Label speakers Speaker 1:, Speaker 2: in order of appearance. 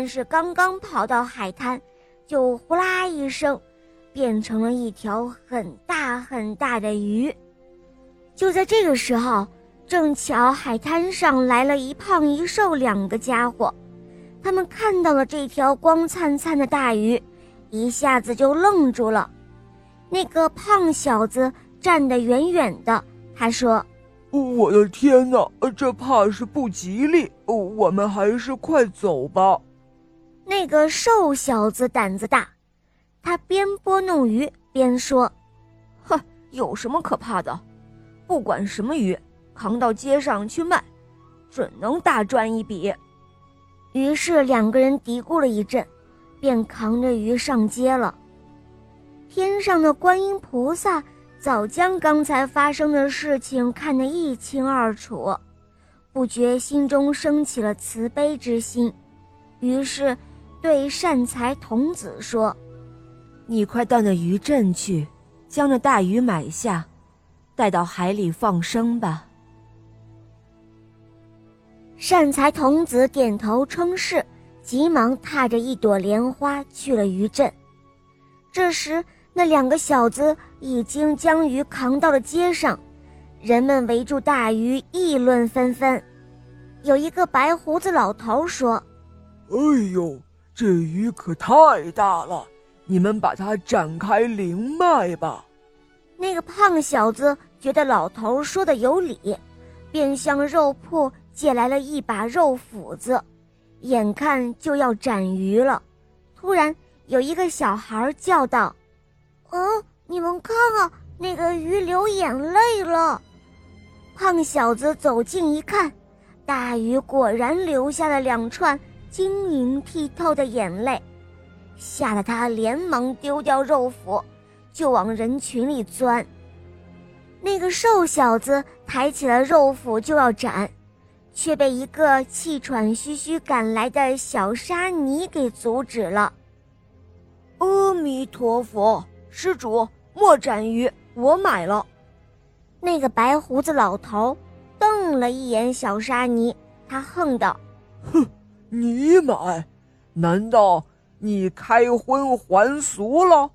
Speaker 1: 但是刚刚跑到海滩，就呼啦一声，变成了一条很大很大的鱼。就在这个时候，正巧海滩上来了一胖一瘦两个家伙，他们看到了这条光灿灿的大鱼，一下子就愣住了。那个胖小子站得远远的，他说。
Speaker 2: 我的天哪，这怕是不吉利。我们还是快走吧。
Speaker 1: 那个瘦小子胆子大，他边拨弄鱼边说：“
Speaker 3: 哼，有什么可怕的？不管什么鱼，扛到街上去卖，准能大赚一笔。”
Speaker 1: 于是两个人嘀咕了一阵，便扛着鱼上街了。天上的观音菩萨。早将刚才发生的事情看得一清二楚，不觉心中升起了慈悲之心，于是对善财童子说：“
Speaker 4: 你快到那渔镇去，将那大鱼买下，带到海里放生吧。”
Speaker 1: 善财童子点头称是，急忙踏着一朵莲花去了渔镇。这时，那两个小子已经将鱼扛到了街上，人们围住大鱼议论纷纷。有一个白胡子老头说：“
Speaker 2: 哎呦，这鱼可太大了，你们把它展开灵卖吧。”
Speaker 1: 那个胖小子觉得老头说的有理，便向肉铺借来了一把肉斧子，眼看就要斩鱼了。突然，有一个小孩叫道。嗯，你们看啊，那个鱼流眼泪了。胖小子走近一看，大鱼果然流下了两串晶莹剔透的眼泪，吓得他连忙丢掉肉脯，就往人群里钻。那个瘦小子抬起了肉脯就要斩，却被一个气喘吁吁赶来的小沙弥给阻止了。
Speaker 3: 阿弥陀佛。施主，莫斩鱼，我买了。
Speaker 1: 那个白胡子老头瞪了一眼小沙弥，他哼道：“
Speaker 2: 哼，你买？难道你开荤还俗了？”